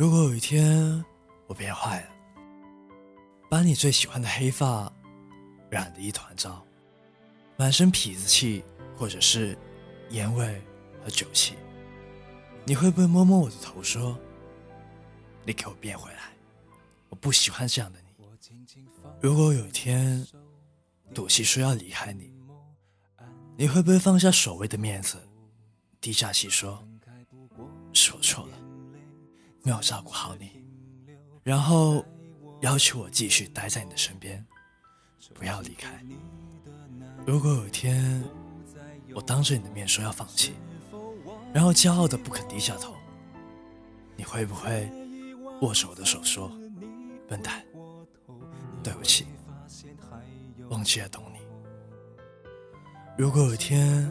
如果有一天我变坏了，把你最喜欢的黑发染得一团糟，满身痞子气，或者是烟味和酒气，你会不会摸摸我的头说：“你给我变回来，我不喜欢这样的你。”如果有一天赌气说要离开你，你会不会放下所谓的面子，低下气说：“是我错了，没有照顾好你。”然后要求我继续待在你的身边，不要离开。如果有一天我当着你的面说要放弃，然后骄傲的不肯低下头，你会不会握着我的手说：“笨蛋，对不起，忘记了懂你。”如果有一天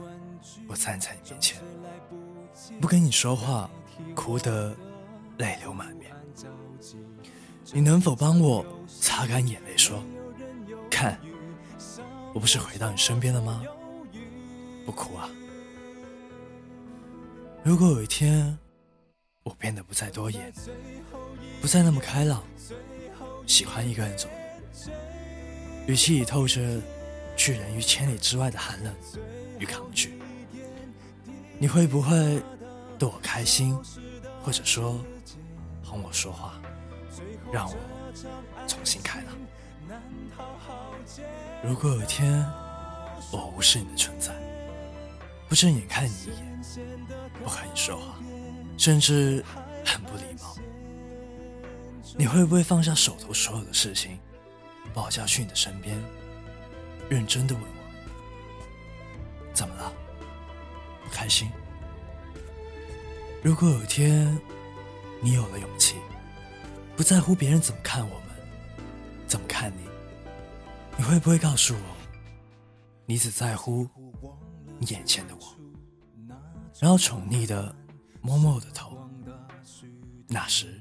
我站在你面前，不跟你说话，哭得泪流满面，你能否帮我擦干眼泪，说：“看，我不是回到你身边了吗？不哭啊。”如果有一天我变得不再多言，不再那么开朗，喜欢一个人走，语气里透着。拒人于千里之外的寒冷与抗拒，你会不会逗我开心，或者说哄我说话，让我重新开朗？如果有一天我无视你的存在，不正眼看你一眼，不和你说话，甚至很不礼貌，你会不会放下手头所有的事情，把我叫去你的身边？认真的问我，怎么了？不开心？如果有一天你有了勇气，不在乎别人怎么看我们，怎么看你，你会不会告诉我，你只在乎你眼前的我，然后宠溺的摸摸我的头？那时，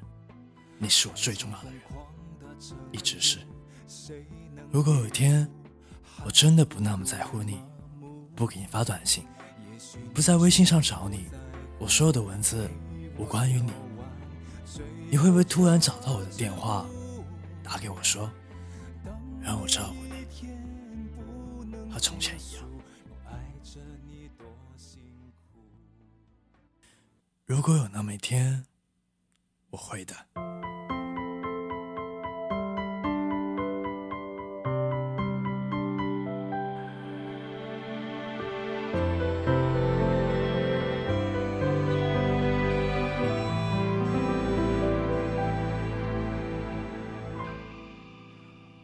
你是我最重要的人，一直是。如果有一天，我真的不那么在乎你，不给你发短信，不在微信上找你，我所有的文字无关于你，你会不会突然找到我的电话，打给我说，让我照顾你，和从前一样？如果有那么一天，我会的。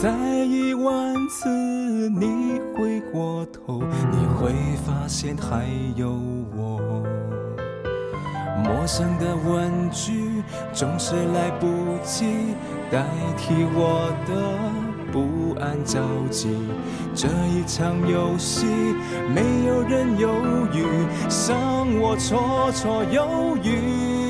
再一万次你回过头，你会发现还有我。陌生的问句总是来不及代替我的不安焦急。这一场游戏，没有人犹豫，伤我绰绰有余。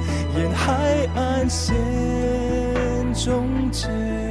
沿海岸线终结。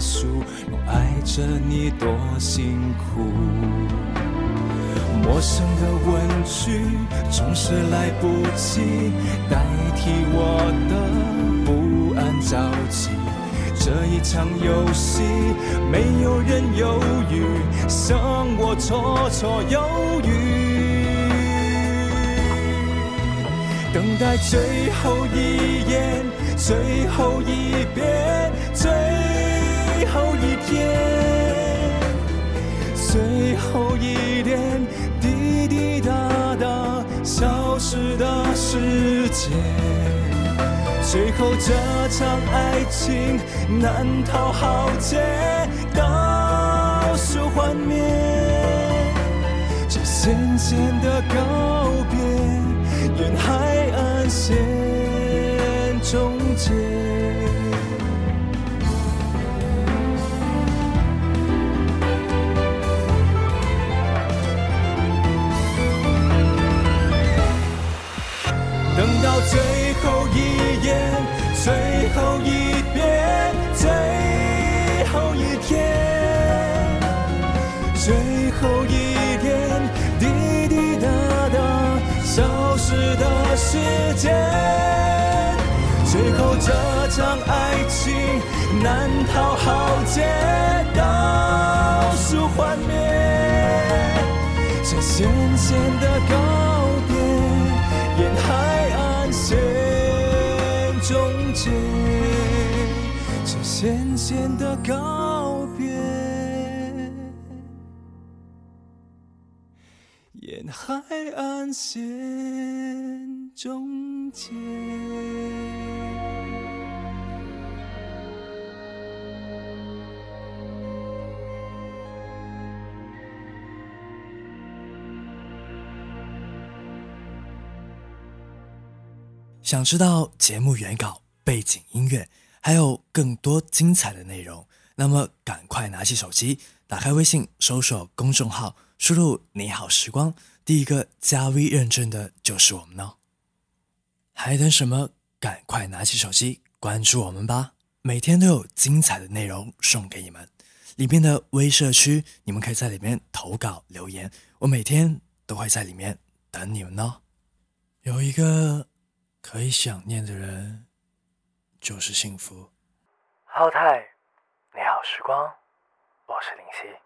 束，我爱着你多辛苦。陌生的问句总是来不及代替我的不安着急。这一场游戏，没有人犹豫，像我绰绰有余。等待最后一眼，最后一遍，天，最后一点滴滴答答消失的时间。最后这场爱情难逃浩劫，倒数幻灭，这渐渐的告别，沿海岸线终结。最后一点滴滴答答消失的时间，最后这场爱情难逃浩劫，倒数幻灭，这咸咸的告别，沿海岸线终结，这咸咸的告沿海岸线终结。想知道节目原稿、背景音乐，还有更多精彩的内容，那么赶快拿起手机，打开微信，搜索公众号，输入“你好时光”，第一个加 V 认证的就是我们哦。还等什么？赶快拿起手机关注我们吧！每天都有精彩的内容送给你们，里面的微社区，你们可以在里面投稿留言，我每天都会在里面等你们哦。有一个可以想念的人，就是幸福。浩泰，你好时光，我是林夕。